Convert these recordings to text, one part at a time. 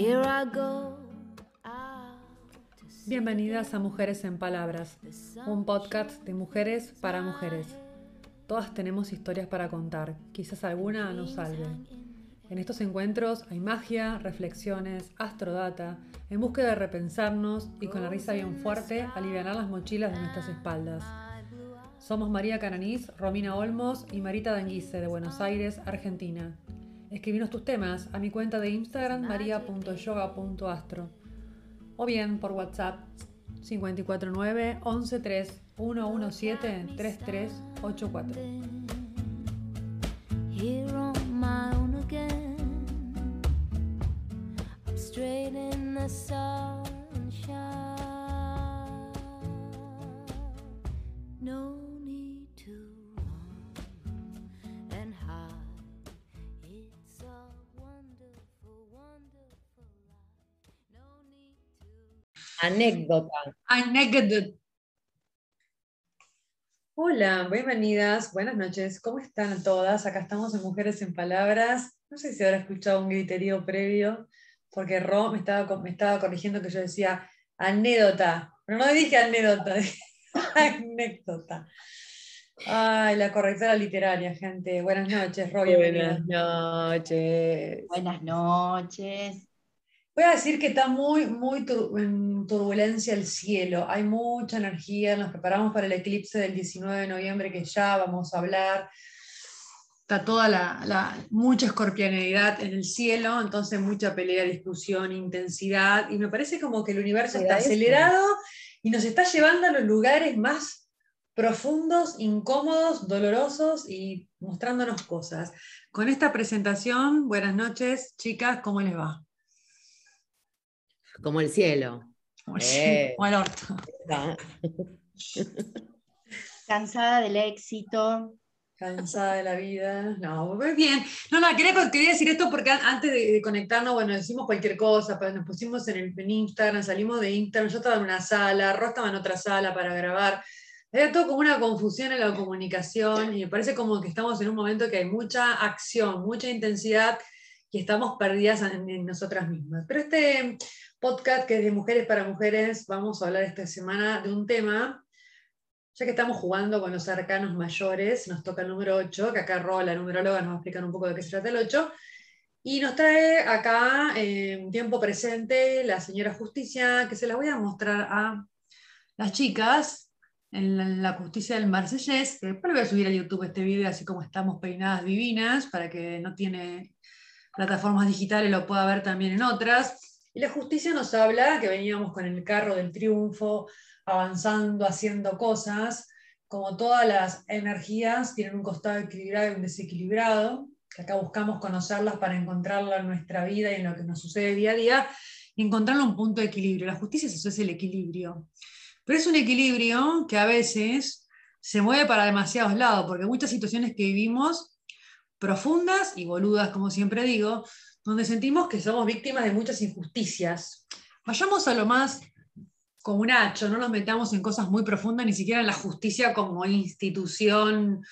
Here I go. Bienvenidas a Mujeres en Palabras, un podcast de mujeres para mujeres. Todas tenemos historias para contar, quizás alguna nos salve. En estos encuentros hay magia, reflexiones, astrodata, en búsqueda de repensarnos y con la risa bien fuerte aliviar las mochilas de nuestras espaldas. Somos María Cananís, Romina Olmos y Marita Danguise de Buenos Aires, Argentina. Escribinos tus temas a mi cuenta de Instagram maria.yoga.astro o bien por WhatsApp 549 113 117 3384. Here on my own again. I'm straight in the sunshine. No Anécdota. Anécdota. Hola, bienvenidas, buenas noches. ¿Cómo están todas? Acá estamos en Mujeres en Palabras. No sé si habrá escuchado un griterío previo, porque Ro me estaba, me estaba corrigiendo que yo decía anécdota, pero no dije anécdota, dije anécdota. Ay, la correctora literaria, gente. Buenas noches, Ro. Buenas noches. Buenas noches. Voy a decir que está muy, muy tur- en turbulencia el cielo. Hay mucha energía. Nos preparamos para el eclipse del 19 de noviembre que ya vamos a hablar. Está toda la, la- mucha escorpianidad en el cielo, entonces mucha pelea, discusión, intensidad. Y me parece como que el universo está acelerado y nos está llevando a los lugares más profundos, incómodos, dolorosos y mostrándonos cosas. Con esta presentación, buenas noches, chicas, ¿cómo les va? Como el cielo. Como el- Eh. el orto. Cansada del éxito. Cansada de la vida. No, muy bien. No, no, quería, quería decir esto porque an- antes de, de conectarnos, bueno, decimos cualquier cosa, pues nos pusimos en, el, en Instagram, salimos de Instagram, yo estaba en una sala, Ro estaba en otra sala para grabar. Era todo como una confusión en la comunicación y me parece como que estamos en un momento que hay mucha acción, mucha intensidad y estamos perdidas en, nosotras mismas. Pero este podcast que es de mujeres para mujeres, vamos a hablar esta semana de un tema ya que estamos jugando con los arcanos mayores, nos toca el número 8, que acá Ro, la numeróloga, nos va a explicar un poco de qué se trata el 8. Y nos trae acá, en tiempo presente, la señora Justicia, que se la voy a mostrar a las chicas en la, Justicia del Marsellés. que Después voy a subir a YouTube este video, así como estamos peinadas divinas, para que no tiene plataformas digitales, lo pueda ver también en otras. Y la Justicia nos habla que veníamos con el carro del triunfo, avanzando, haciendo cosas, como todas las energías tienen un costado equilibrado y un desequilibrado, que acá buscamos conocerlas para encontrarla en nuestra vida y en lo que nos sucede día a día, y encontrarle un punto de equilibrio. La justicia es eso, es el equilibrio. Pero es un equilibrio que a veces se mueve para demasiados lados, porque muchas situaciones que vivimos, profundas y boludas, como siempre digo, donde sentimos que somos víctimas de muchas injusticias. Vayamos a lo más comunacho, no nos metamos en cosas muy profundas, ni siquiera en la justicia como institución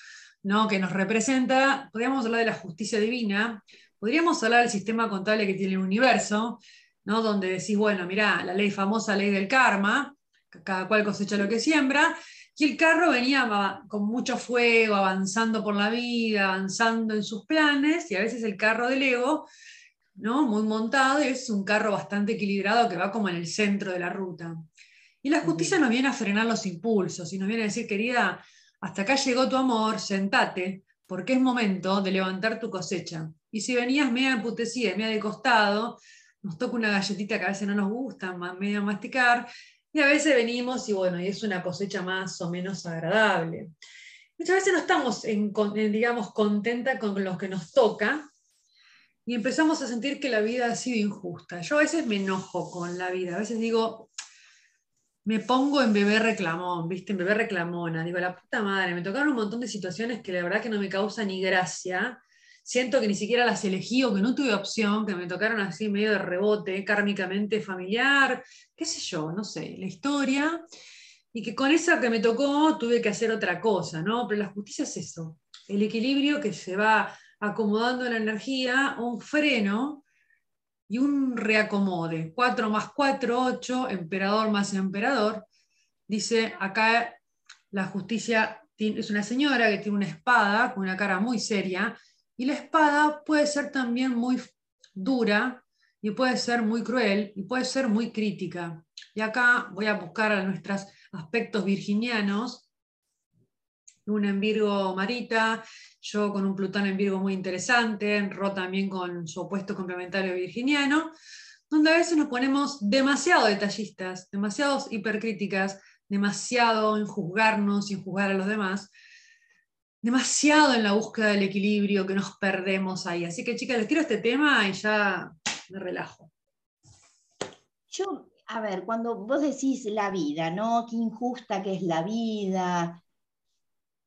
¿no? que nos representa. Podríamos hablar de la justicia divina, podríamos hablar del sistema contable que tiene el universo, ¿no? donde decís, bueno, mirá, la ley famosa ley del karma, cada cual cosecha lo que siembra, y el carro venía con mucho fuego, avanzando por la vida, avanzando en sus planes, y a veces el carro del ego, ¿no? muy montado, y es un carro bastante equilibrado que va como en el centro de la ruta. Y la justicia nos viene a frenar los impulsos y nos viene a decir, querida, hasta acá llegó tu amor, sentate, porque es momento de levantar tu cosecha. Y si venías media emputecida, media de costado, nos toca una galletita que a veces no nos gusta, medio masticar, y a veces venimos y bueno, y es una cosecha más o menos agradable. Muchas veces no estamos, en, digamos, contenta con lo que nos toca y empezamos a sentir que la vida ha sido injusta. Yo a veces me enojo con la vida, a veces digo, me pongo en bebé reclamón, ¿viste? En bebé reclamona. Digo, la puta madre, me tocaron un montón de situaciones que la verdad que no me causa ni gracia. Siento que ni siquiera las elegí o que no tuve opción, que me tocaron así medio de rebote, kármicamente familiar, qué sé yo, no sé, la historia. Y que con esa que me tocó tuve que hacer otra cosa, ¿no? Pero la justicia es eso, el equilibrio que se va acomodando la energía, un freno y un reacomode. 4 más 4, 8, emperador más emperador. Dice acá la justicia es una señora que tiene una espada con una cara muy seria y la espada puede ser también muy dura y puede ser muy cruel y puede ser muy crítica. Y acá voy a buscar a nuestros aspectos virginianos. Una en Virgo Marita, yo con un Plutón en Virgo muy interesante, Ro también con su opuesto complementario virginiano, donde a veces nos ponemos demasiado detallistas, demasiados hipercríticas, demasiado en juzgarnos y en juzgar a los demás, demasiado en la búsqueda del equilibrio que nos perdemos ahí. Así que chicas, les tiro este tema y ya me relajo. Yo, a ver, cuando vos decís la vida, ¿no? Qué injusta que es la vida.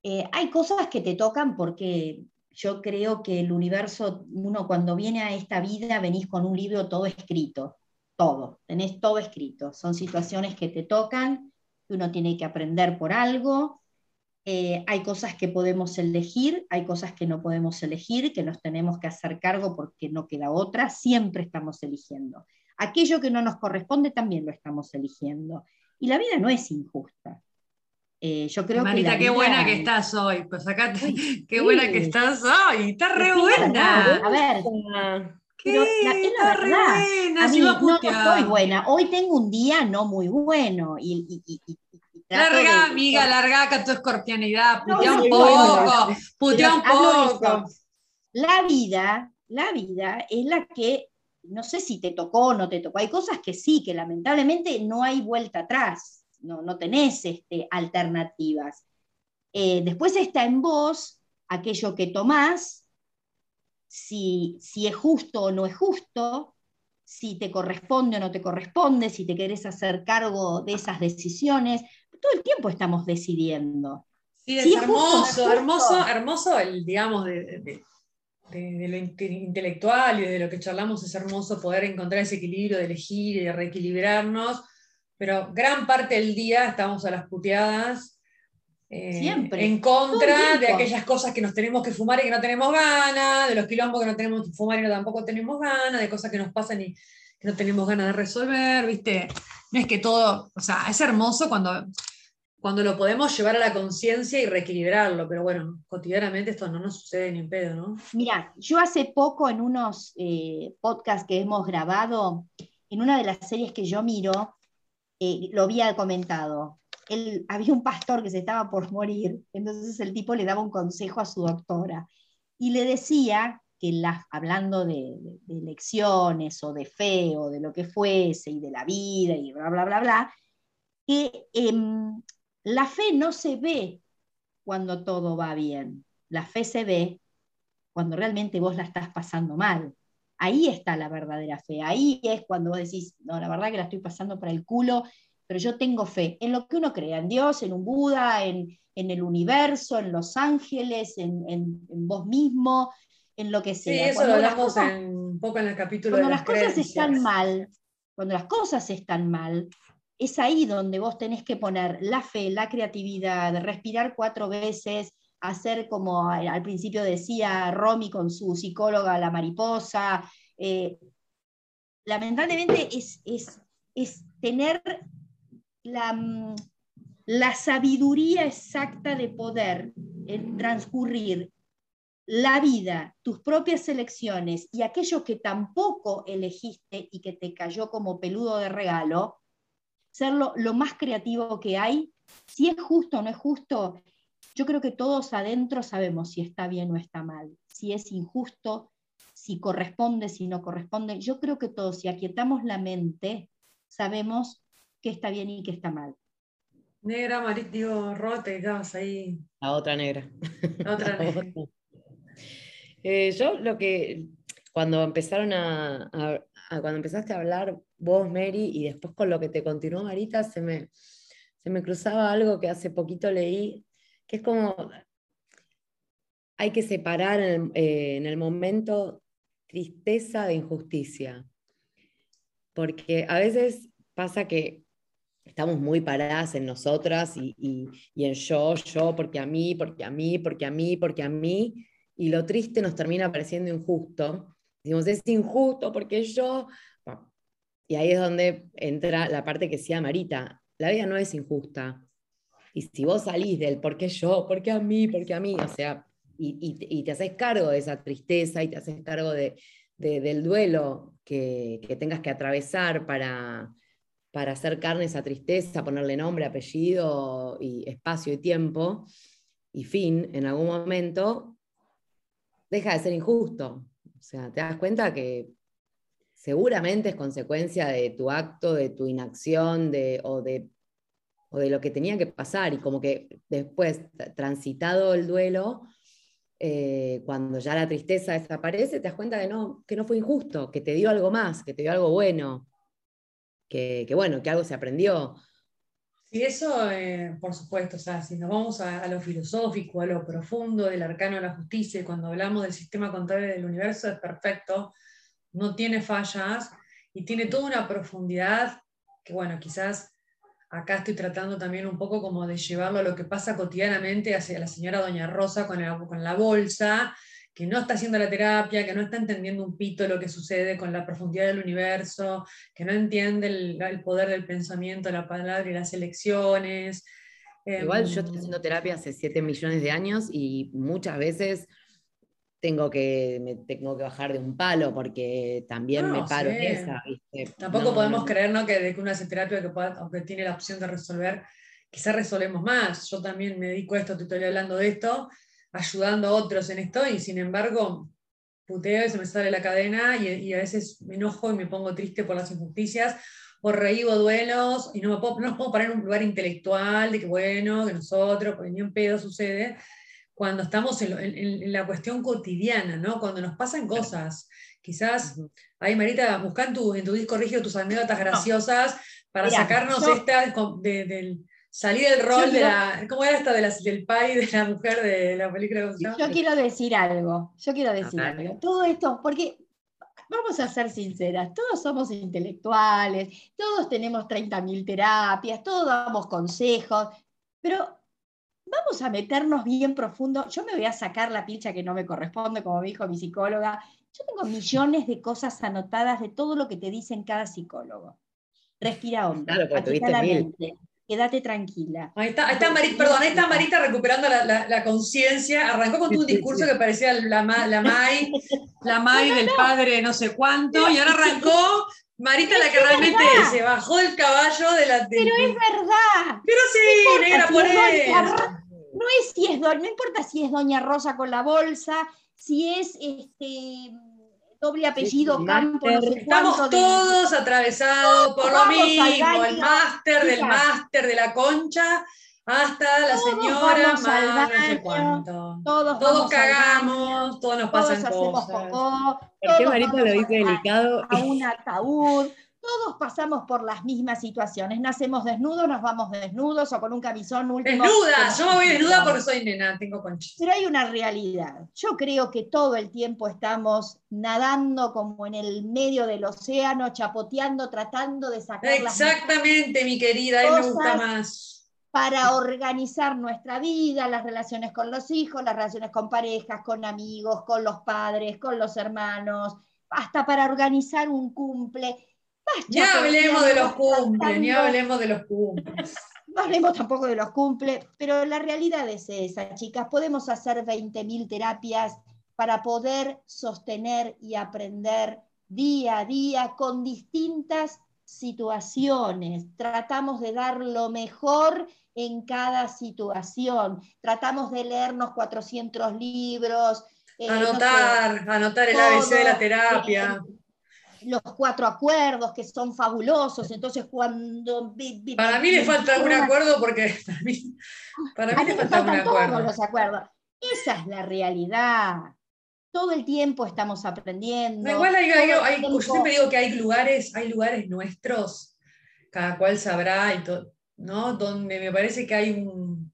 eh, hay cosas que te tocan porque yo creo que el universo, uno cuando viene a esta vida, venís con un libro todo escrito, todo, tenés todo escrito. Son situaciones que te tocan, que uno tiene que aprender por algo. Eh, hay cosas que podemos elegir, hay cosas que no podemos elegir, que nos tenemos que hacer cargo porque no queda otra, siempre estamos eligiendo. Aquello que no nos corresponde también lo estamos eligiendo. Y la vida no es injusta. Eh, yo creo Marita, que la qué vida- buena que estás hoy. Pues acá, te- Uy, qué sí. buena que estás hoy. Está re Sí, verdad, buena. A ver, ¿Qué? pero la- es la Está re verdad. buena. a mí no, no buena. Hoy tengo un día no muy bueno. Y, y- y- Larga, de- amiga, larga acá tu escorpianidad. No, Putea no, un poco. Putea un poco. La vida, la vida es la que, no sé si te tocó o no te tocó. Hay cosas que sí, que lamentablemente no hay vuelta atrás. No, no tenés este, alternativas. Eh, después está en vos aquello que tomás, si, si es justo o no es justo, si te corresponde o no te corresponde, si te querés hacer cargo de esas decisiones. Todo el tiempo estamos decidiendo. Sí, es Sí, es justo, hermoso, justo. hermoso, hermoso el, digamos, de, de- de- de- de lo inte- intelectual y de lo que charlamos, es hermoso poder encontrar ese equilibrio de elegir y de reequilibrarnos, pero gran parte del día estamos a las puteadas. eh, Siempre, En contra de aquellas cosas que nos tenemos que fumar y que no tenemos ganas, de los quilombos que no tenemos que fumar y no tampoco tenemos ganas, de cosas que nos pasan y no tenemos ganas de resolver, ¿viste? No es que todo, o sea, es hermoso cuando, cuando lo podemos llevar a la conciencia y reequilibrarlo, pero bueno, cotidianamente esto no nos sucede ni en pedo, ¿no? Mira, yo hace poco en unos eh, podcasts que hemos grabado, en una de las series que yo miro, eh, lo había comentado. Él, había un pastor que se estaba por morir, entonces el tipo le daba un consejo a su doctora y le decía que hablando de, de- elecciones o de fe o de lo que fuese y de la vida y bla, bla, bla, bla, que em, la fe no se ve cuando todo va bien, la fe se ve cuando realmente vos la estás pasando mal. Ahí está la verdadera fe. Ahí es cuando vos decís, no, la verdad que la estoy pasando para el culo, pero yo tengo fe en lo que uno crea, en Dios, en un Buda, en, en el universo, en los ángeles, en- en vos mismo, en lo que Sí, sea. eso lo Cuando las hablamos cosas- en, un poco en el capítulo cuando de las cosas creencias. están mal, cuando las cosas están mal, es ahí donde vos tenés que poner la fe, la creatividad, respirar cuatro veces, hacer como al al principio decía Romy con su psicóloga, la mariposa. eh, lamentablemente es, es, es tener la, mm, la sabiduría exacta de poder eh, transcurrir la vida, tus propias elecciones y aquello que tampoco elegiste y que te cayó como peludo de regalo, ser lo, lo más creativo que hay. Si es justo o no es justo, yo creo que todos adentro sabemos si está bien o está mal, si es injusto, si corresponde, si no corresponde. Yo creo que todos, si aquietamos la mente, sabemos qué está bien y qué está mal. Negra, Marit, digo, Ro, te quedabas ahí. La otra negra. La otra negra. Eh, yo lo que, cuando empezaron a, cuando empezaste a hablar vos, Mary, y después con lo que te continuó Marita, se me, se me cruzaba algo que hace poquito leí, que es como, hay que separar en el, eh, en el momento tristeza de injusticia, porque a veces pasa que estamos muy paradas en nosotras y, y- y en yo, yo, porque a mí, porque a mí, porque a mí, porque a mí, y lo triste nos termina pareciendo injusto, Decimos, es injusto porque yo... Y ahí es donde entra la parte que decía Marita, la vida no es injusta. Y si vos salís del por qué yo, por qué a mí, por qué a mí, o sea, y, y, te haces cargo de esa tristeza y te haces cargo de, del duelo que, que, tengas que atravesar para, para hacer carne esa tristeza, ponerle nombre, apellido y espacio y tiempo y fin en algún momento, deja de ser injusto. O sea, te das cuenta que seguramente es consecuencia de tu acto, de tu inacción de, o, de, o de lo que tenía que pasar y como que después, transitado el duelo, eh, cuando ya la tristeza desaparece, te das cuenta de no, que no fue injusto, que te dio algo más, que te dio algo bueno, que, bueno, que algo se aprendió. Sí, eso, eh, por supuesto, o sea, si nos vamos a, lo filosófico, a lo profundo del arcano de la justicia, cuando hablamos del sistema contable del universo, es perfecto, no tiene fallas y tiene toda una profundidad que, bueno, quizás acá estoy tratando también un poco como de llevarlo a lo que pasa cotidianamente hacia la señora Doña Rosa con, con la bolsa, que no está haciendo la terapia, que no está entendiendo un pito lo que sucede con la profundidad del universo, que no entiende el, poder del pensamiento, la palabra y las elecciones. Igual yo estoy em, haciendo terapia hace 7 millones de años y muchas veces tengo que, me tengo que bajar de un palo porque también me paro en esa. Tampoco podemos creer ¿no? que de que una hace terapia, que aunque tiene la opción de resolver, quizás resolvemos más. Yo también me dedico a esto, te estoy hablando de esto, ayudando a otros en esto y sin embargo puteo y se me sale la cadena y, a veces me enojo y me pongo triste por las injusticias o reíbo duelos y no me puedo, no puedo parar en un lugar intelectual de que bueno, que nosotros, porque ni un pedo sucede cuando estamos en, la cuestión cotidiana, ¿no? Cuando nos pasan cosas. Quizás, ahí Marita, busca en tu, en tu disco rígido tus anécdotas graciosas para sacarnos esta del salir del rol de la. ¿Cómo era esta de del pai de la mujer de la película? Yo quiero decir algo. Yo quiero decir algo. Todo esto, porque vamos a ser sinceras, todos somos intelectuales, todos tenemos 30.000 terapias, todos damos consejos, pero vamos a meternos bien profundo. Yo me voy a sacar la pilcha que no me corresponde, como me dijo mi psicóloga. Yo tengo millones de cosas anotadas de todo lo que te dicen cada psicólogo. Respira hondo. Claro, porque Quédate tranquila. Ahí está, ahí está Marita, perdón, ahí está Marita recuperando la, la, conciencia. Arrancó con un discurso que parecía la, la Mai, la Mai del padre no sé cuánto, y ahora arrancó Marita la que realmente se bajó del caballo de la... Pero es verdad. Pero sí, por eso no es si es, no importa si es Doña Rosa con la bolsa, si es este doble apellido Campo, Estamos todos atravesados por lo mismo, el máster del máster de la concha hasta la señora más no sé cuánto. Todos, todos cagamos, todos nos pasan cosas. ¿Por qué Marita lo dice delicado? A un ataúd. Todos pasamos por las mismas situaciones. Nacemos desnudos, nos vamos desnudos o con un camisón último. Desnuda, yo me voy desnuda porque soy nena, tengo conchita. Pero hay una realidad. Yo creo que todo el tiempo estamos nadando como en el medio del océano, chapoteando, tratando de sacar Exactamente, mi querida, a me gusta más. Para organizar nuestra vida, las relaciones con los hijos, las relaciones con parejas, con amigos, con los padres, con los hermanos, hasta para organizar un cumple ni hablemos de los cumples, ni hablemos de los cumples. No hablemos tampoco de los cumples, pero la realidad es esa, chicas. Podemos hacer 20.000 terapias para poder sostener y aprender día a día con distintas situaciones. Tratamos de dar lo mejor en cada situación. Tratamos de leernos 400 libros. Eh, anotar, anotar el ABC de la terapia los cuatro acuerdos que son fabulosos, entonces cuando... Para mí le falta algún acuerdo porque para mí, le falta algún acuerdo. los acuerdos. Esa es la realidad. Todo el tiempo estamos aprendiendo. igual hay, yo siempre digo que hay lugares, hay lugares nuestros, cada cual sabrá, y ¿no? donde me parece que hay un,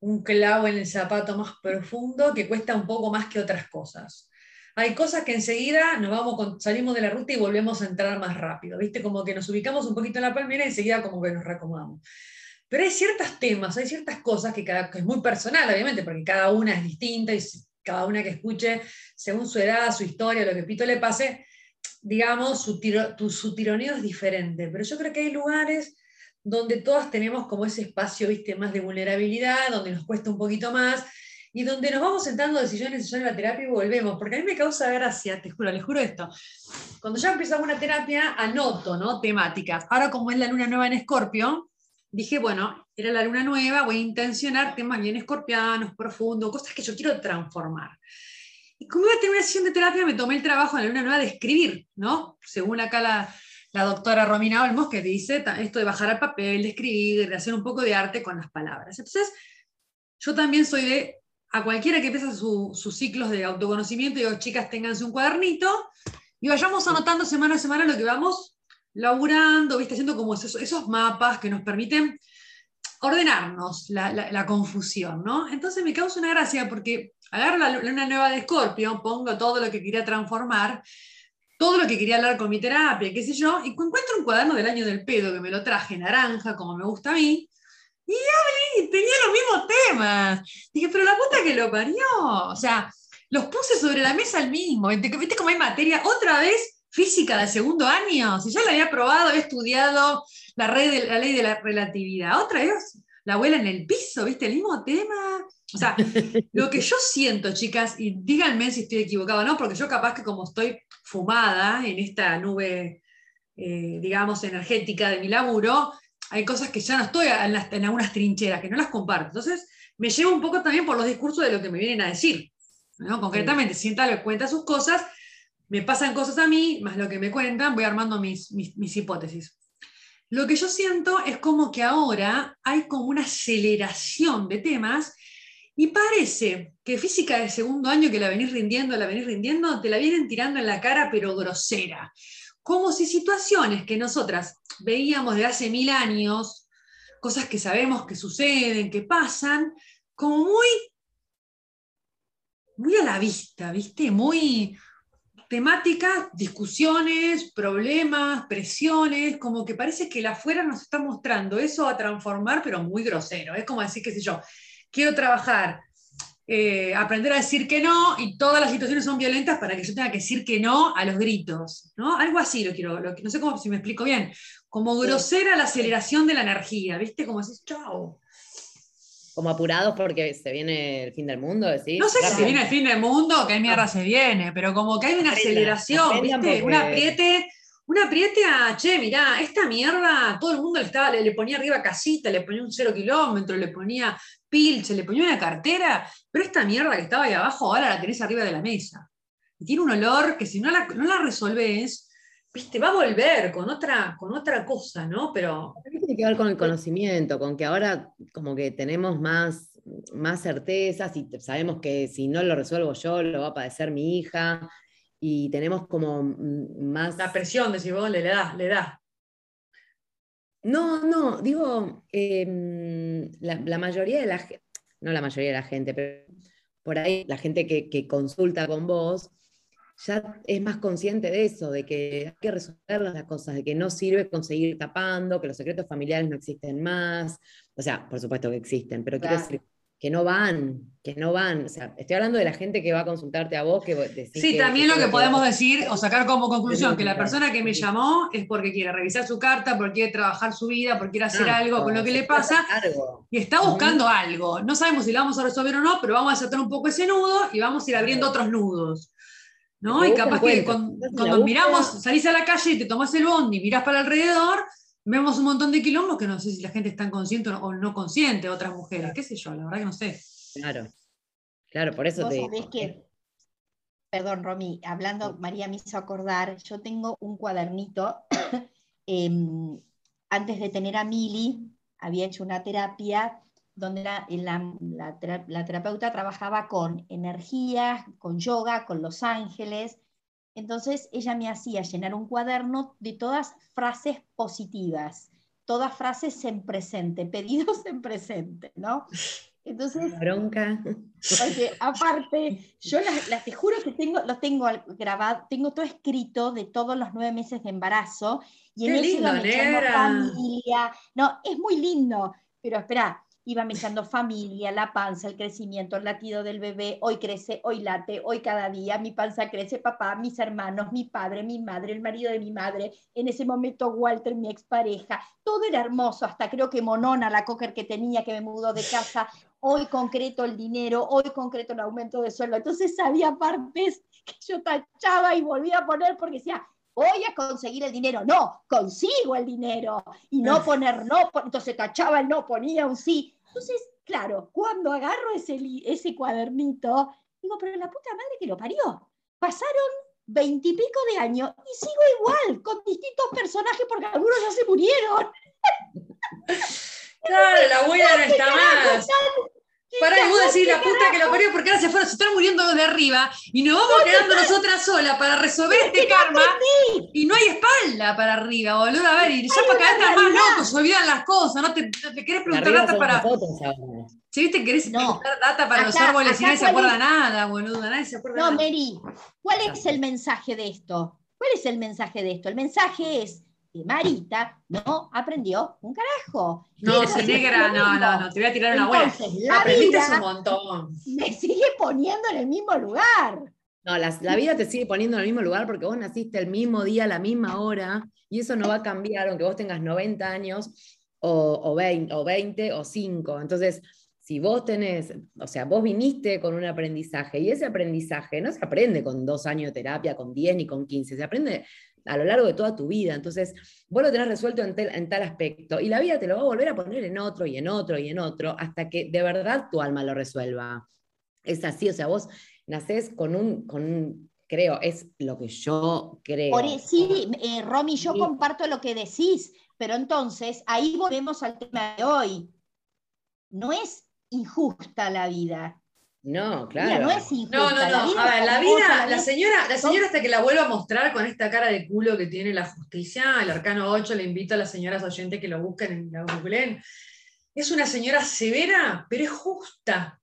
un clavo en el zapato más profundo que cuesta un poco más que otras cosas hay cosas que enseguida nos vamos salimos de la ruta y volvemos a entrar más rápido, ¿viste? Como que nos ubicamos un poquito en la palmera y enseguida como que nos reacomodamos. Pero hay ciertos temas, hay ciertas cosas que, cada, que es muy personal, obviamente, porque cada una es distinta y cada una que escuche, según su edad, su historia, lo que Pito le pase, digamos, su, tiro, tu, su tironeo es diferente. Pero yo creo que hay lugares donde todas tenemos como ese espacio, viste, más de vulnerabilidad, donde nos cuesta un poquito más, y donde nos vamos sentando de sillón en sillón en la terapia y volvemos, porque a mí me causa gracia, te juro, les juro esto. Cuando yo empiezo una terapia, anoto, ¿no? Temáticas. Ahora, como es la luna nueva en Escorpio, dije, bueno, era la luna nueva, voy a intencionar temas bien escorpianos, profundos, cosas que yo quiero transformar. Y como iba a tener una sesión de terapia, me tomé el trabajo en la luna nueva de escribir, ¿no? Según acá la, la doctora Romina Olmos, que dice esto de bajar al papel, de escribir, de hacer un poco de arte con las palabras. Entonces, yo también soy de a cualquiera que empieza sus ciclos de autoconocimiento, digo, chicas, ténganse un cuadernito y vayamos anotando semana a semana lo que vamos laburando, ¿viste? haciendo como esos, mapas que nos permiten ordenarnos la, confusión, ¿no? Entonces me causa una gracia porque agarro la luna nueva de Escorpio, pongo todo lo que quería transformar, todo lo que quería hablar con mi terapia, qué sé yo, y encuentro un cuaderno del año del pedo que me lo traje naranja, como me gusta a mí, y hablé, tenía los mismos temas. Dije, pero la puta que lo parió. O sea, los puse sobre la mesa al mismo. ¿Viste cómo hay materia? Otra vez física del segundo año. Si ya la había probado, había estudiado la, de, la ley de la relatividad. Otra vez la abuela en el piso, ¿viste? El mismo tema. O sea, lo que yo siento, chicas, y díganme si estoy equivocada no, porque yo capaz que como estoy fumada en esta nube, eh, digamos, energética de mi laburo, hay cosas que ya no estoy en, algunas trincheras, que no las comparto. Entonces, me llevo un poco también por los discursos de lo que me vienen a decir. Concretamente, si tal cuenta sus cosas, me pasan cosas a mí, más lo que me cuentan, voy armando mis, mis, hipótesis. Lo que yo siento es como que ahora hay como una aceleración de temas y parece que física de segundo año que la venís rindiendo, la venís rindiendo, te la vienen tirando en la cara, pero grosera como si situaciones que nosotras veíamos de hace mil años, cosas que sabemos que suceden, que pasan, como muy, muy a la vista, ¿viste? Muy temáticas, discusiones, problemas, presiones, como que parece que la afuera nos está mostrando eso a transformar, pero muy grosero. Es como decir, qué sé yo, quiero trabajar eh, aprender a decir que no y todas las situaciones son violentas para que yo tenga que decir que no a los gritos, ¿no? Algo así lo quiero, no sé cómo, si me explico bien, como grosera la aceleración de la energía, ¿viste? Como decís, chao. Como apurados porque se viene el fin del mundo, decís. No sé si se viene el fin del mundo o qué mierda se viene, pero como que hay una aceleración, ¿viste? Un apriete un apriete a, che, mirá, esta mierda, todo el mundo le, estaba, le, ponía arriba casita, le ponía un cero kilómetro, le ponía pilche, le ponía una cartera, pero esta mierda que estaba ahí abajo ahora la tenés arriba de la mesa. Y tiene un olor que si no la, no la resolvés, viste, va a volver con otra, con otra cosa, ¿no? Pero... Tiene que ver con el conocimiento, con que ahora como que tenemos más, más certezas y sabemos que si no lo resuelvo yo, lo va a padecer mi hija, y tenemos como más... La presión, decís vos, le, da, le da. No, no, digo, em, la, mayoría de la gente, no la mayoría de la gente, pero por ahí la gente que, consulta con vos ya es más consciente de eso, de que hay que resolver las cosas, de que no sirve conseguir tapando, que los secretos familiares no existen más. O sea, por supuesto que existen, pero quiero decir que no van, que no van. O sea, estoy hablando de la gente que va a consultarte a vos. Que sí, también lo que podemos decir o sacar como conclusión, que la persona que me llamó es porque quiere revisar su carta, porque quiere trabajar su vida, porque quiere hacer algo con lo que le pasa y está buscando algo. No sabemos si lo vamos a resolver o no, pero vamos a desatar un poco ese nudo y vamos a ir abriendo otros nudos. ¿no? Y capaz que cuando, miramos, salís a la calle y te tomás el bondi y mirás para alrededor, vemos un montón de quilombos que no sé si la gente está consciente o no consciente, otras mujeres, qué sé yo, la verdad que no sé. Claro, claro, por eso te sabés que, perdón, Romy, hablando, María me hizo acordar, yo tengo un cuadernito, em, antes de tener a Mili, había hecho una terapia donde la, la, terapeuta trabajaba con energías, con yoga, con los ángeles, entonces ella me hacía llenar un cuaderno de todas frases positivas, todas frases en presente, pedidos en presente, ¿no? Entonces, bronca. Porque aparte, yo las, te juro que tengo, lo tengo grabado, tengo todo escrito de todos los nueve meses de embarazo y en Qué lindo, familia. No, es muy lindo, pero espera, iba mezclando familia, la panza, el crecimiento, el latido del bebé, hoy crece, hoy late, hoy cada día, mi panza crece, papá, mis hermanos, mi padre, mi madre, el marido de mi madre, en ese momento Walter, mi expareja, todo era hermoso, hasta creo que Monona, la cocker que tenía, que me mudó de casa, hoy concreto el dinero, hoy concreto el aumento de sueldo, entonces había partes que yo tachaba y volvía a poner porque decía, voy a conseguir el dinero, no, consigo el dinero, y no poner no, entonces tachaba el no, ponía un sí, entonces, claro, cuando agarro ese, ese cuadernito, digo, pero la puta madre que lo parió. Pasaron veintipico de años y sigo igual, con distintos personajes, porque algunos ya se murieron. Claro, la abuela no está más. Para vos decir la puta que lo parió porque ahora se fueron, se están muriendo de arriba y nos vamos quedando nosotras solas para resolver este karma y no espalda para arriba, boludo. A ver, y ya para cada vez más locos, se olvidan las cosas, no te, te querés preguntar data para. Si viste, querés preguntar data para los árboles y nadie se acuerda nada, boludo, nadie se acuerda no, nada. No, Mary, ¿cuál es el mensaje de esto? ¿Cuál es el mensaje de esto? El mensaje es Marita no aprendió un carajo. No, si negra, no, no, no, te voy a tirar una buena. Aprendiste un montón. Me sigue poniendo en el mismo lugar. No, la, la, vida te sigue poniendo en el mismo lugar porque vos naciste el mismo día, a la misma hora, y eso no va a cambiar aunque vos tengas 90 años o, o, 20, o 20 o 5. Entonces, si vos tenés, o sea, vos viniste con un aprendizaje y ese aprendizaje no se aprende con dos años de terapia, con 10 ni con 15, se aprende a lo largo de toda tu vida. Entonces, vos lo tenés resuelto en, tel, en, tal aspecto y la vida te lo va a volver a poner en otro y en otro y en otro hasta que de verdad tu alma lo resuelva. Es así, o sea, vos nacés con un, con un creo, es lo que yo creo. Por, e, sí, eh, Romy, yo sí. comparto lo que decís, pero entonces ahí volvemos al tema de hoy. No es injusta la vida. No, claro. Mira, no es injusta. No, no, no. La vida, a ver, la vida, la señora, la señora hasta que la vuelva a mostrar con esta cara de culo que tiene la justicia, el arcano 8, le invito a las señoras oyentes que lo busquen en la googleen. Es una señora severa, pero es justa.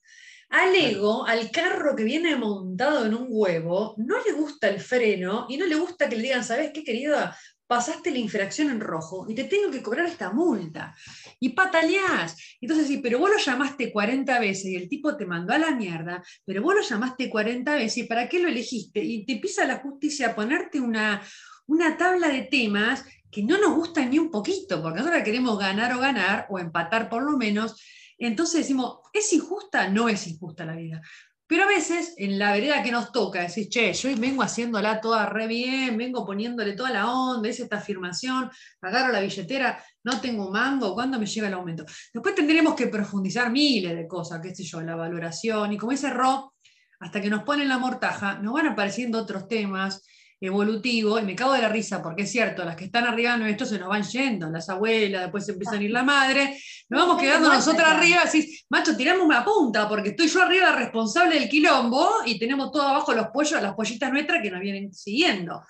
Al ego, al carro que viene montado en un huevo, no le gusta el freno y no le gusta que le digan, ¿sabes qué, querida? pasaste la infracción en rojo y te tengo que cobrar esta multa. Y pataleás. Entonces, sí, pero vos lo llamaste 40 veces y el tipo te mandó a la mierda, pero vos lo llamaste 40 veces y ¿para qué lo elegiste? Y te pisa la justicia a ponerte una, una tabla de temas que no nos gustan ni un poquito, porque nosotros queremos ganar o ganar, o empatar por lo menos. Entonces decimos, ¿es injusta? No es injusta la vida. Pero a veces, en la vereda que nos toca, decir, che, yo vengo haciéndola toda re bien, vengo poniéndole toda la onda, es esta afirmación, agarro la billetera, no tengo mango, ¿cuándo me llega el aumento? Después tendremos que profundizar miles de cosas, qué sé yo, la valoración, y como dice Ro, hasta que nos ponen la mortaja, nos van apareciendo otros temas evolutivos, y me cago de la risa, porque es cierto, las que están arriba nuestro se nos van yendo, las abuelas, después se empiezan a ir la madre, nos vamos quedando nosotras arriba, decís, macho, tiramos una punta, porque estoy yo arriba responsable del quilombo, y tenemos todo abajo los pollos, las pollitas nuestras que nos vienen siguiendo.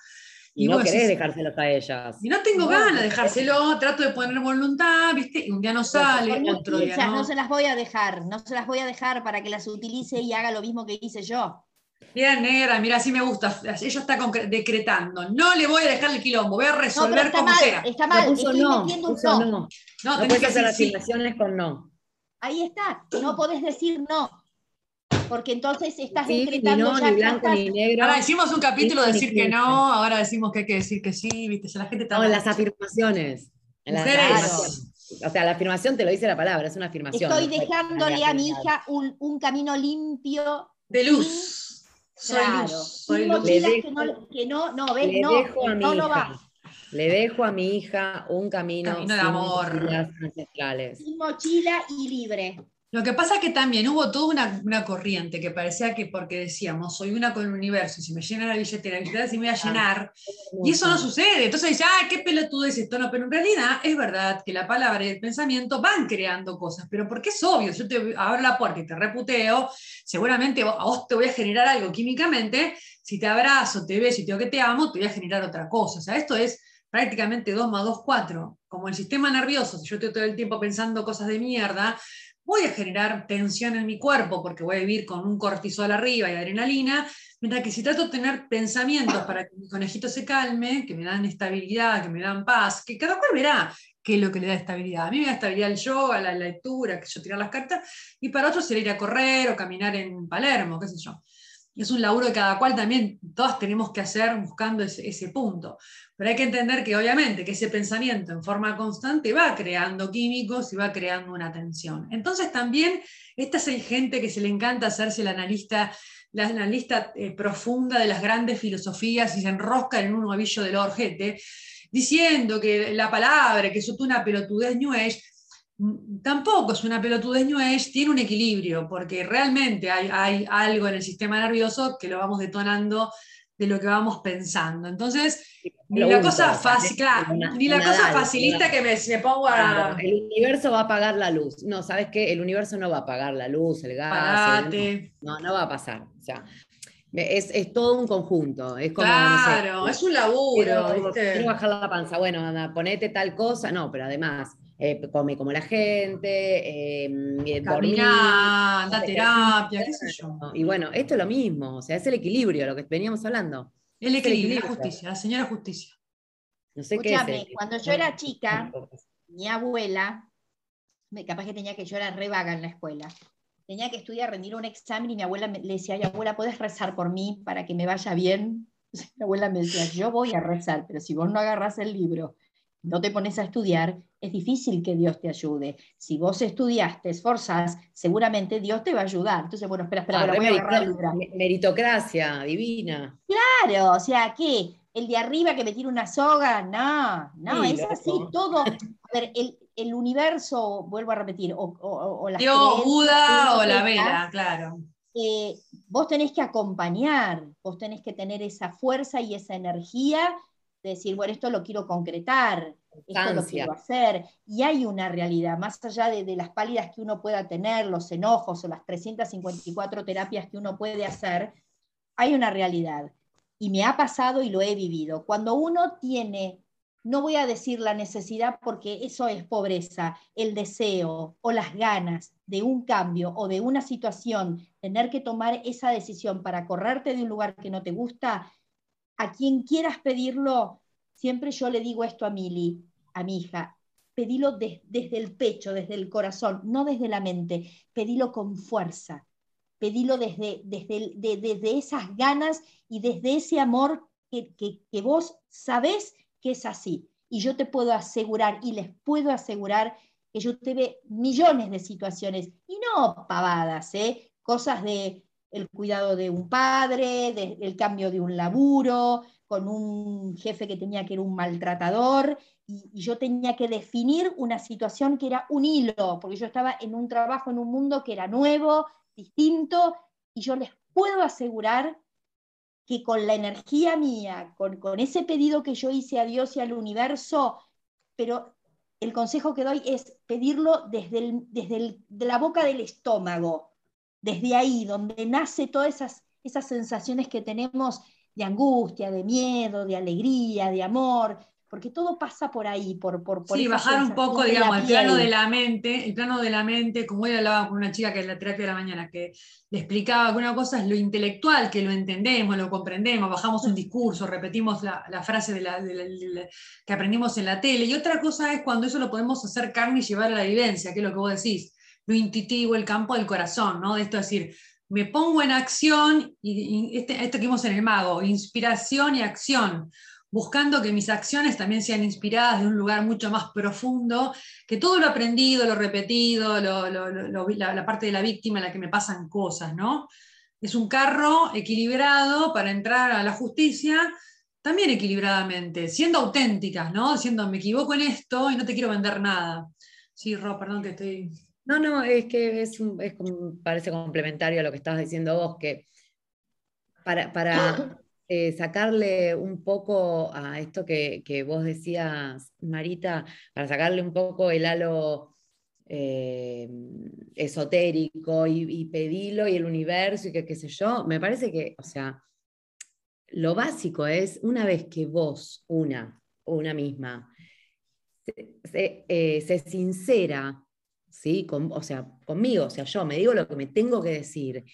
Y, y no querés decís, dejárselos a ellas. Y no tengo no, ganas de dejárselo, trato de poner voluntad, ¿viste? Y un día no sale, no, otro día no. No se las voy a dejar, no se las voy a dejar para que las utilice y haga lo mismo que hice yo. Mira, negra, mira, así me gusta. Ella está decretando. No le voy a dejar el quilombo, voy a resolver no, como mal, sea. Está mal, puso estoy no, metiendo un puso no. no. No, No tenés puedes que hacer decir sí. afirmaciones con no. Ahí está, no podés decir no. Porque entonces estás Sí, ni decretando no, ya ni ya blanco, estás- ni negro. Ahora decimos un capítulo de decir que no, ahora decimos que hay que decir que sí, ¿viste? Si la gente está. No, en las afirmaciones. En las Mujeres. afirmaciones. O sea, la afirmación te lo dice la palabra, es una afirmación. Estoy dejándole a mi hija un, un camino limpio. De luz. Soy Claro. luz. Soy luz. Le que no, que no, no, ves, Le no, dejo a mi no no hija. va. Le dejo a mi hija un camino, Camino de sin amor. mochilas ancestrales. Sin mochila y libre. Lo que pasa es que también hubo toda una, una corriente que parecía que porque decíamos, soy una con el universo, y si me llena la billetera, la billetera se me va a llenar, y eso no sucede. Entonces dice, ah, qué pelotudo es esto. No, pero en realidad es verdad que la palabra y el pensamiento van creando cosas, pero porque es obvio, yo te abro la puerta y te reputeo, seguramente a vos te voy a generar algo químicamente, si te abrazo, te beso y te digo que te amo, te voy a generar otra cosa. O sea, esto es prácticamente 2 más 2, 4. Como el sistema nervioso, si yo estoy todo el tiempo pensando cosas de mierda, voy a generar tensión en mi cuerpo porque voy a vivir con un cortisol arriba y adrenalina, mientras que si trato de tener pensamientos para que mi conejito se calme, que me dan estabilidad, que me dan paz, que cada cual verá qué es lo que le da estabilidad. A mí me da estabilidad el yoga, la lectura, que yo tirar las cartas, y para otros sería ir a correr o caminar en Palermo, qué sé yo. Es un laburo de cada cual también, todas tenemos que hacer buscando ese, punto. Pero hay que entender que obviamente que ese pensamiento en forma constante va creando químicos y va creando una tensión. Entonces también esta es gente que se le encanta hacerse la analista la analista eh, profunda de las grandes filosofías y se enrosca en un ovillo del orjete, diciendo que la palabra, que es una pelotudez New tampoco es una pelotudez New Age, tiene un equilibrio, porque realmente hay, hay algo en el sistema nervioso que lo vamos detonando de lo que vamos pensando. Entonces, ni la, cosa, fácil, ni la cosa facilista que me, me pongo a... el universo va a apagar la luz. No, ¿sabes qué? El universo no va a apagar la luz, el gas. no, no va a pasar. O sea, es, es, todo un conjunto. Es como, claro, es un laburo. Quiero, bajar la panza. Bueno, anda, ponete tal cosa. No, pero además, eh, come como la gente, eh, Caminar, anda terapia, qué sé yo. Y bueno, esto es lo mismo. O sea, es el equilibrio, lo que veníamos hablando. El equilibrio, la justicia, la señora justicia. No sé qué es cuando yo era chica, mi abuela, capaz que tenía que yo era re vaga en la escuela, tenía que estudiar, rendir un examen y mi abuela le decía, ay abuela, ¿puedes rezar por mí para que me vaya bien? mi abuela me decía, yo voy a rezar, pero si vos no agarras el libro, no te pones a estudiar, es difícil que Dios te ayude. Si vos estudias, te esforzás, seguramente Dios te va a ayudar. Entonces, bueno, espera, espera, ah, voy a agarrar el libro. Meritocracia divina. Claro, o sea, ¿qué? El de arriba que me tira una soga, no, no, es así, todo. A ver, el, universo, vuelvo a repetir, o, o, Dios, Buda o la vela, claro. Eh, vos tenés que acompañar, vos tenés que tener esa fuerza y esa energía de decir, bueno, esto lo quiero concretar, esto lo quiero hacer. Y hay una realidad, más allá de, las pálidas que uno pueda tener, los enojos o las 354 terapias que uno puede hacer, hay una realidad. Y me ha pasado y lo he vivido. Cuando uno tiene, no voy a decir la necesidad porque eso es pobreza, el deseo o las ganas de un cambio o de una situación, tener que tomar esa decisión para correrte de un lugar que no te gusta, a quien quieras pedirlo, siempre yo le digo esto a Mili, a mi hija, pedilo desde el pecho, desde el corazón, no desde la mente, pedilo con fuerza, pedilo desde, desde, desde esas ganas y desde ese amor que, que vos sabés que es así. Y yo te puedo asegurar y les puedo asegurar que yo tuve millones de situaciones, y no pavadas, ¿eh? cosas de el cuidado de un padre, el cambio de un laburo, con un jefe que tenía que ir un maltratador, y, yo tenía que definir una situación que era un hilo, porque yo estaba en un trabajo, en un mundo que era nuevo, distinto, y yo les puedo asegurar que con la energía mía, con, con ese pedido que yo hice a Dios y al universo, pero el consejo que doy es pedirlo desde, el, desde de la boca del estómago, desde ahí, donde nace todas esas, esas sensaciones que tenemos de angustia, de miedo, de alegría, de amor, porque todo pasa por ahí, por, por, Sí, bajar un poco, digamos, el plano de la mente, el plano de la mente, como hoy hablaba con una chica que es la terapia de la mañana, que le explicaba que una cosa es lo intelectual, que lo entendemos, lo comprendemos, bajamos un discurso, repetimos la, frase de la, que aprendimos en la tele, y otra cosa es cuando eso lo podemos hacer carne y llevar a la vivencia, que es lo que vos decís lo intuitivo, el campo del corazón, ¿no? De esto es decir, me pongo en acción, y, este, esto que vimos en el mago, inspiración y acción, buscando que mis acciones también sean inspiradas de un lugar mucho más profundo, que todo lo aprendido, lo repetido, la, parte de la víctima en la que me pasan cosas, ¿no? Es un carro equilibrado para entrar a la justicia, también equilibradamente, siendo auténticas, ¿no? Diciendo, me equivoco en esto y no te quiero vender nada. Sí, Ro, perdón que estoy no, no, es que es, parece complementario a lo que estabas diciendo vos, que para, eh, sacarle un poco a esto que, vos decías, Marita, para sacarle un poco el halo eh, esotérico y, y, pedirlo y el universo y que qué sé yo, me parece que, o sea, lo básico es una vez que vos, una, una misma, se, eh, se sincera ¿sí? o sea, conmigo, o sea, yo me digo lo que me tengo que decir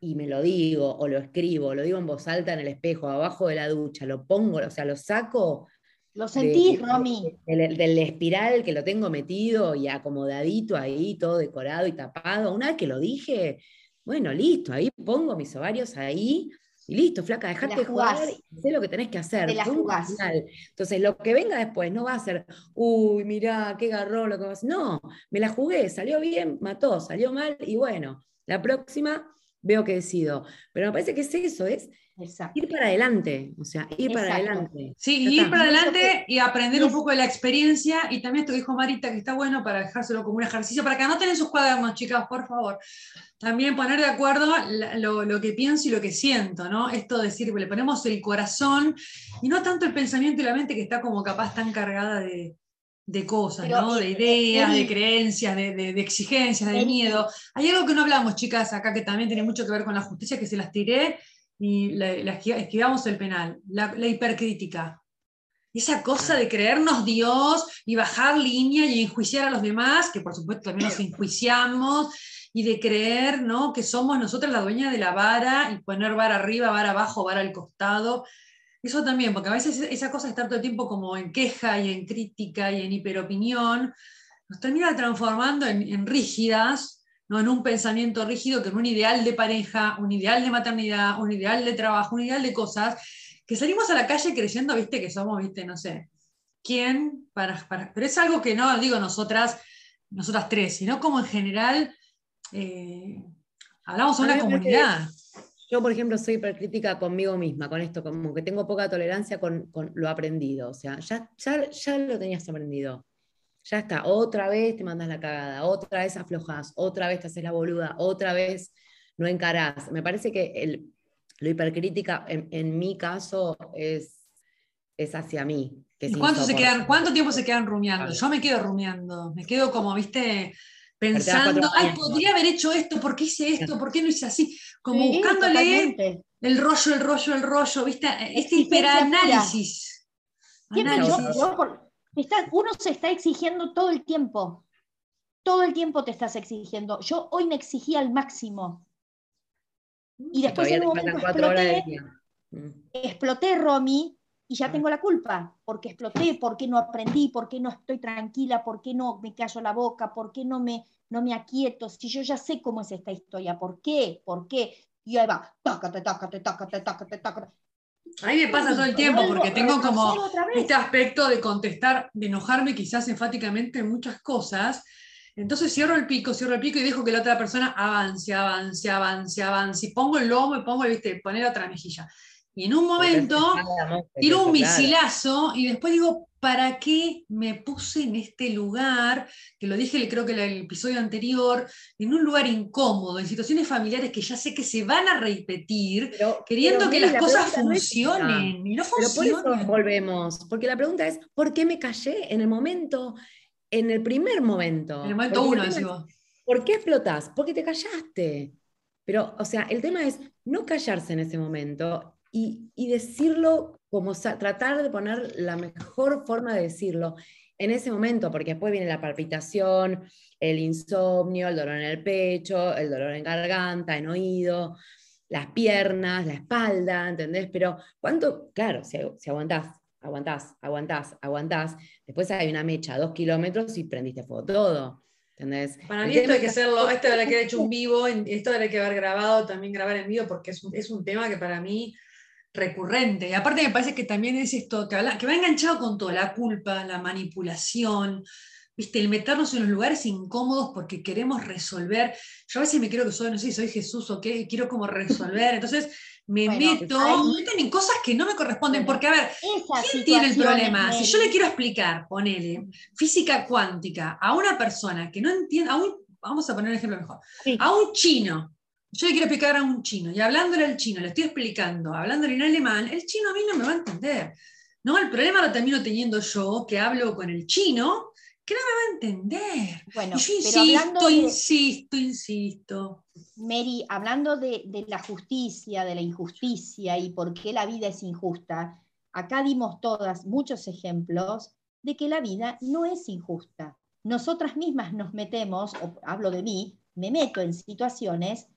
y me lo digo o lo escribo, lo digo en voz alta en el espejo, abajo de la ducha, lo pongo, o sea, lo saco, Lo sentís, de- Romy. del, del espiral que lo tengo metido y acomodadito ahí, todo decorado y tapado. Una vez que lo dije, bueno, listo, ahí pongo mis ovarios ahí y listo, flaca, dejate de jugar y hacé lo que tenés que hacer. Te la jugás. Entonces, lo que venga después no va a ser, uy, mirá, qué garrón lo que vas. No, me la jugué, salió bien, mató, salió mal y bueno, la próxima veo que decido. Pero me parece que es eso, es Exacto. ir para adelante, o sea, ir para Exacto. adelante. Sí, ir para adelante y aprender un poco de la experiencia. Y también esto que dijo Marita, que está bueno para dejárselo como un ejercicio, para que anoten en sus cuadernos, chicas, por favor. También poner de acuerdo lo, lo que pienso y lo que siento, ¿no? Esto de decir, le ponemos el corazón y no tanto el pensamiento y la mente que está como capaz tan cargada de, de cosas, Pero, ¿no? De ideas, de creencias, de, de- de exigencias, de miedo. Hay algo que no hablamos, chicas, acá que también tiene mucho que ver con la justicia, que se las tiré y la, la esquiva- esquivamos el penal, la, la hipercrítica. Esa cosa de creernos Dios y bajar línea y enjuiciar a los demás, que por supuesto también nos enjuiciamos, y de creer ¿no? que somos nosotras la dueña de la vara y poner vara arriba, vara abajo, vara al costado. Eso también, porque a veces esa cosa de estar todo el tiempo como en queja y en crítica y en hiperopinión, nos termina transformando en rígidas, ¿no? en un pensamiento rígido, que en un ideal de pareja, un ideal de maternidad, un ideal de trabajo, un ideal de cosas, que salimos a la calle creyendo, viste, que somos, viste, no sé, quién para, para- pero es algo que no digo nosotras, nosotras tres, sino como en general eh, hablamos a A una comunidad. Yo, por ejemplo, soy hipercrítica conmigo misma, con esto, como que tengo poca tolerancia con, con lo aprendido. O sea, ya, ya, ya lo tenías aprendido. Ya está, otra vez te mandas la cagada, otra vez aflojas, otra vez te haces la boluda, otra vez no encarás. Me parece que el, lo hipercrítica, en, en mi caso, es, es hacia mí. Que es ¿Y cuánto, se quedan, ¿Cuánto tiempo se quedan rumiando? Yo me quedo rumiando, me quedo como, viste, pensando, ay, podría haber hecho esto, ¿por qué hice esto? ¿Por qué no hice así? Como Sí, buscándole el rollo, el rollo, el rollo, viste, este hiperanálisis. Yo- yo por- está- uno se está exigiendo todo el tiempo. Todo el tiempo te estás exigiendo. Yo hoy me exigí al máximo. Y después en un momento exploté, exploté, Romy, y ya Ah. tengo la culpa. Porque exploté, porque no aprendí, porque no estoy tranquila, porque no me callo la boca, porque no me, no me aquieto. Si yo ya sé cómo es esta historia, ¿por qué? ¿Por qué? Y ahí va, tácate, tácate, tácate, tácate, tácate. A mí me pasa todo el tiempo porque tengo como este aspecto de contestar, de enojarme quizás enfáticamente en muchas cosas. Entonces cierro el pico, cierro el pico y dejo que la otra persona avance, avance, avance, avance. Y pongo el lomo y pongo, viste, poner otra mejilla. Y en un momento tiro un misilazo y después digo, ¿para qué me puse en este lugar? Que lo dije creo que en el episodio anterior, en un lugar incómodo, en situaciones familiares que ya sé que se van a repetir, Pero- queriendo pero, que las la cosas funcionen. Y no Pero por eso funcionan. volvemos, porque la pregunta es, ¿por qué me callé en el momento, en el primer momento? En el momento Porque uno, decimos. ¿Por qué explotás? Porque te callaste. Pero, o sea, el tema es no callarse en ese momento y, y decirlo como tratar de poner la mejor forma de decirlo en ese momento, porque después viene la palpitación, el insomnio, el dolor en el pecho, el dolor en garganta, en oído, las piernas, la espalda, ¿entendés? Pero cuánto, claro, si, si aguantás, aguantás, aguantás, aguantás, después hay una mecha, dos kilómetros y prendiste fuego todo. ¿Entendés? Para mí esto hay que hacerlo, esto habrá que haber hecho un vivo, esto habrá que haber grabado, también grabar en vivo, porque es un, es un tema que para mí recurrente. Y aparte me parece que también es esto, que, habla- que va enganchado con todo, la culpa, la manipulación, ¿viste? el meternos en los lugares incómodos porque queremos resolver. Yo a veces me creo que soy, no sé si soy Jesús o qué, quiero como resolver. Entonces me Bueno, meto, ahí- me meten en cosas que no me corresponden, Bueno, porque a ver, ¿Quién tiene el problema? Si yo le quiero explicar, ponele, física cuántica a una persona que no entiende, a un, vamos a poner un ejemplo mejor, Sí. a un chino, yo le quiero explicar a un chino, y hablándole al chino, le estoy explicando, hablándole en alemán, el chino a mí no me va a entender. ¿no? El problema lo termino teniendo yo, que hablo con el chino, que no me va a entender. Bueno, y yo pero insisto, hablando de, insisto, insisto. Mary, hablando de, de la justicia, de la injusticia y por qué la vida es injusta, acá dimos todas muchos ejemplos de que la vida no es injusta. Nosotras mismas nos metemos, o hablo de mí, me meto en situaciones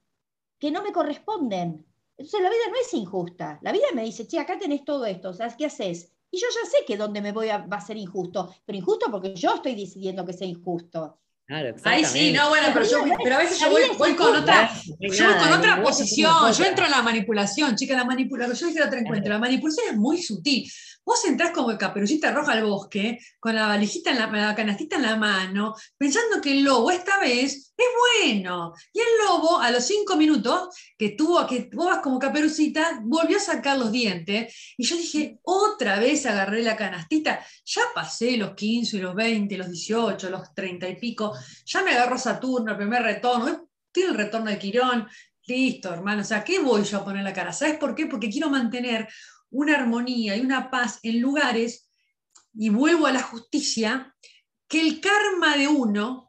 que no me corresponden. Entonces la vida no es injusta. La vida me dice, che, acá tenés todo esto, ¿sabes qué haces? Y yo ya sé que donde me voy a, va a ser injusto, pero injusto porque yo estoy decidiendo que sea injusto. Claro, Ahí sí, no, bueno, pero, yo, pero a veces yo voy, con otra, yo voy con posición, yo entro en la manipulación, chica, la manipulación, yo dije la otra encuentro, la manipulación es muy sutil. Vos entrás como el caperucita roja al bosque, con la valijita en la, la canastita en la mano, pensando que el lobo esta vez es bueno. Y el lobo, a los cinco minutos que tuvo, que vos vas como caperucita, volvió a sacar los dientes. Y yo dije, otra vez agarré la canastita, ya pasé los 15, los 20, los 18, los 30 y pico, ya me agarró Saturno, el primer retorno, tiene el retorno de Quirón, listo, hermano, o sea, ¿qué voy yo a poner la cara? ¿Sabes por qué? Porque quiero mantener una armonía y una paz en lugares, y vuelvo a la justicia, que el karma de uno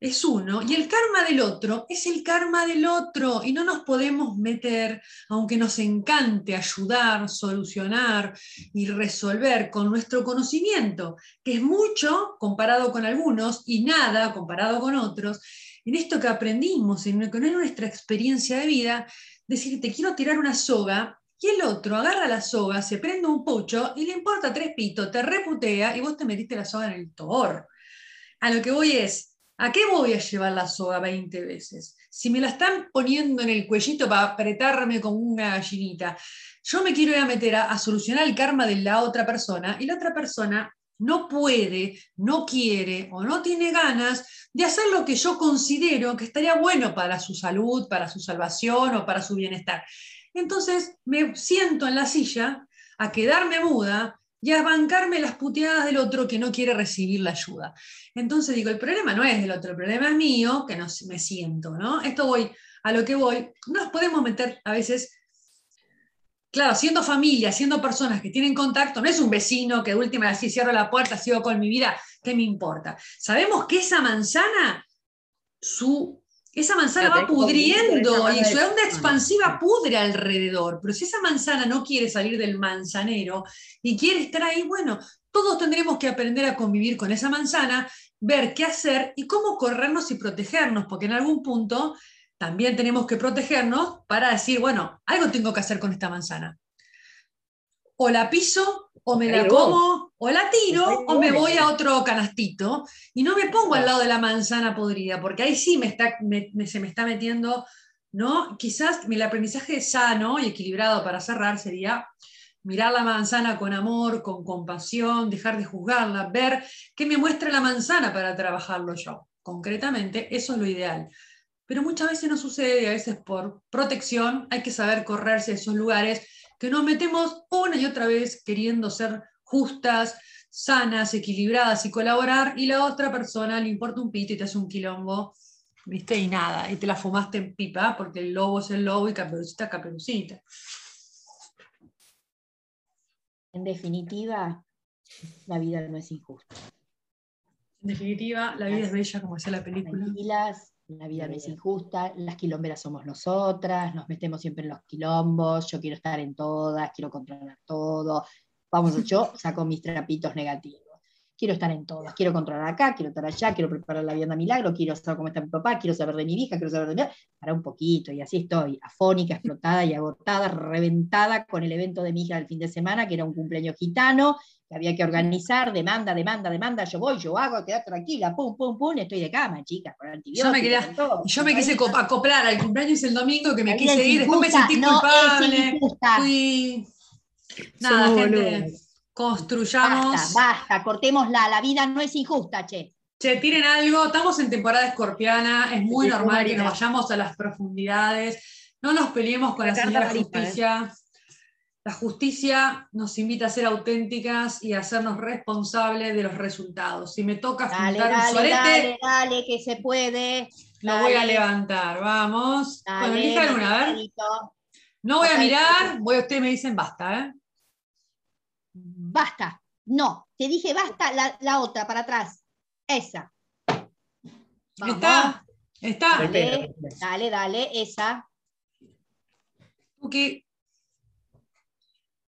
es uno y el karma del otro es el karma del otro y no nos podemos meter, aunque nos encante ayudar, solucionar y resolver con nuestro conocimiento, que es mucho comparado con algunos y nada comparado con otros, en esto que aprendimos, en lo que no es nuestra experiencia de vida, decir, te quiero tirar una soga, y el otro agarra la soga, se prende un pucho y le importa tres pitos, te reputea y vos te metiste la soga en el tor. A lo que voy es, ¿a qué voy a llevar la soga 20 veces? Si me la están poniendo en el cuellito para apretarme como una gallinita, yo me quiero ir a meter a, a solucionar el karma de la otra persona y la otra persona no puede, no quiere o no tiene ganas de hacer lo que yo considero que estaría bueno para su salud, para su salvación o para su bienestar. Entonces me siento en la silla a quedarme muda y a bancarme las puteadas del otro que no quiere recibir la ayuda. Entonces digo, el problema no es del otro, el problema es mío, que no me siento, ¿no? Esto voy a lo que voy. Nos podemos meter a veces, claro, siendo familia, siendo personas que tienen contacto, no es un vecino que de última así cierro la puerta, sigo con mi vida, ¿qué me importa? Sabemos que esa manzana, su esa manzana va pudriendo y su onda expansiva pudre alrededor. Pero si esa manzana no quiere salir del manzanero y quiere estar ahí, bueno, todos tendremos que aprender a convivir con esa manzana, ver qué hacer y cómo corrernos y protegernos, porque en algún punto también tenemos que protegernos para decir, bueno, algo tengo que hacer con esta manzana. O la piso, o me la como, o la tiro, o me voy a otro canastito y no me pongo al lado de la manzana podrida, porque ahí sí me está, me- me- se me está metiendo, ¿no? Quizás el aprendizaje sano y equilibrado para cerrar sería mirar la manzana con amor, con compasión, dejar de juzgarla, ver qué me muestra la manzana para trabajarlo yo. Concretamente, eso es lo ideal. Pero muchas veces no sucede y a veces por protección hay que saber correrse de esos lugares que nos metemos una y otra vez queriendo ser justas, sanas, equilibradas y colaborar, y la otra persona le importa un pito y te hace un quilombo, ¿viste? Y nada, y te la fumaste en pipa, porque el lobo es el lobo y caperucita es caperucita. En definitiva, la vida no es injusta. En definitiva, la vida es bella, como decía la película. Tranquilas, la vida no es injusta, las quilomberas somos nosotras, nos metemos siempre en los quilombos, yo quiero estar en todas, quiero controlar todo. Vamos, yo saco mis trapitos negativos. Quiero estar en todas, quiero controlar acá, quiero estar allá, quiero preparar la vianda milagro, quiero saber cómo está mi papá, quiero saber de mi hija, quiero saber de mi... Para un poquito, y así estoy, afónica, explotada y agotada, reventada con el evento de mi hija del fin de semana, que era un cumpleaños gitano, que había que organizar, demanda, demanda, demanda, yo voy, yo hago, quedar tranquila, pum, pum, pum, estoy de cama, chicas, con antibióticos. Yo me quería- todo. Yo me quise co- acoplar al cumpleaños el domingo, que me quise ir, después me sentí no culpable. Fui. Nada, gente, construyamos. Basta, basta, cortémosla, la vida no es injusta, che. Che, tiren algo, estamos en temporada escorpiana, es muy Sí, normal que nos vayamos a las profundidades, no nos peleemos con la, La señora ¿eh? La justicia nos invita a ser auténticas y a hacernos responsables de los resultados. Si me toca Dale, juntar un solete, dale, dale, que se puede. lo voy a levantar. Vamos. Dale, bueno, elijan una, a ver. No voy a mirar, voy, ustedes me dicen basta, ¿eh? Basta. No, te dije basta la, la otra, para atrás. Esa. Vamos. ¿Está? ¿Está? Dale, dale, dale, esa. Tuki.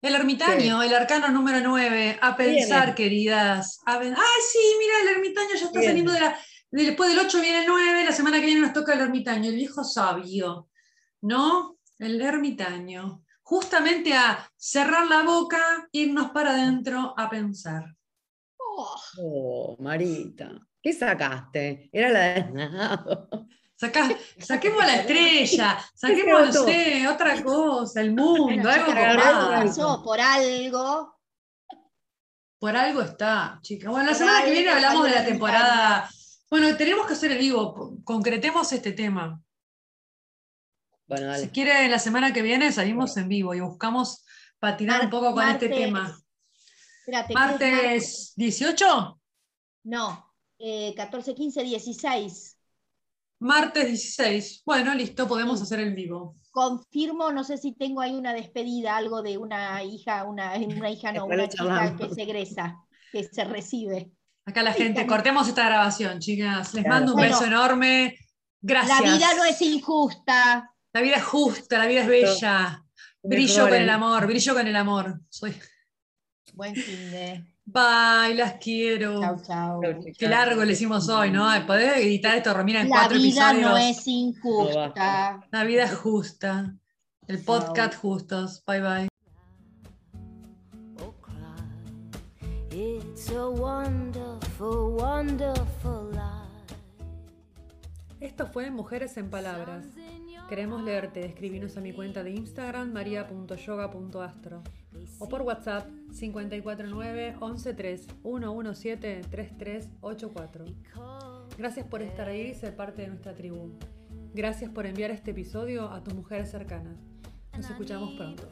El ermitaño, el arcano número 9. A pensar, Viene. queridas. A ven- ¡Ay, sí! Mira, el ermitaño ya está Viene. saliendo de la. de- Después del 8 viene el 9, la semana que viene nos toca el ermitaño, el viejo sabio. ¿No? El ermitaño. justamente a cerrar la boca, irnos para adentro a pensar. Oh, Oh, Marita, ¿qué sacaste? Era la de Sacá- saquemos la estrella, saquemos, no sé, otra cosa, el mundo, bueno, algo por por algo. Por algo está, chicas. Bueno, la Por semana que viene hablamos de la temporada. Bueno, tenemos que hacer el vivo, concretemos este tema. Bueno, Si quiere, la semana que viene salimos en vivo y buscamos patinar un poco con este tema. Espérate, ¿qué es martes? Martes 18, No, eh, 14, 15, 16. Martes 16. Bueno, listo, podemos hacer el vivo. Confirmo, no sé si tengo ahí una despedida, algo de una hija, una, una hija, no, una chica que se egresa, que se recibe. Acá la gente, cortemos esta grabación, chicas. Les Claro. mando un Bueno. beso enorme. Gracias. La vida no es injusta. La vida es justa, la vida es bella. Brillo con el amor, brillo con el amor. Soy... Buen fin de. Bye, las quiero. Chau, chau. Qué largo le hicimos hoy, ¿no? ¿Podés editar esto, Romina, en La cuatro vida episodios? no es injusta. La vida es justa. El podcast justos. Bye bye. cry. It's a wonderful, wonderful. Esto fue Mujeres en Palabras. Queremos leerte, escribinos a mi cuenta de Instagram maria.yoga.astro o por WhatsApp 549 113 117 3384. Gracias por estar ahí y ser parte de nuestra tribu. Gracias por enviar este episodio a tus mujeres cercanas. Nos escuchamos pronto.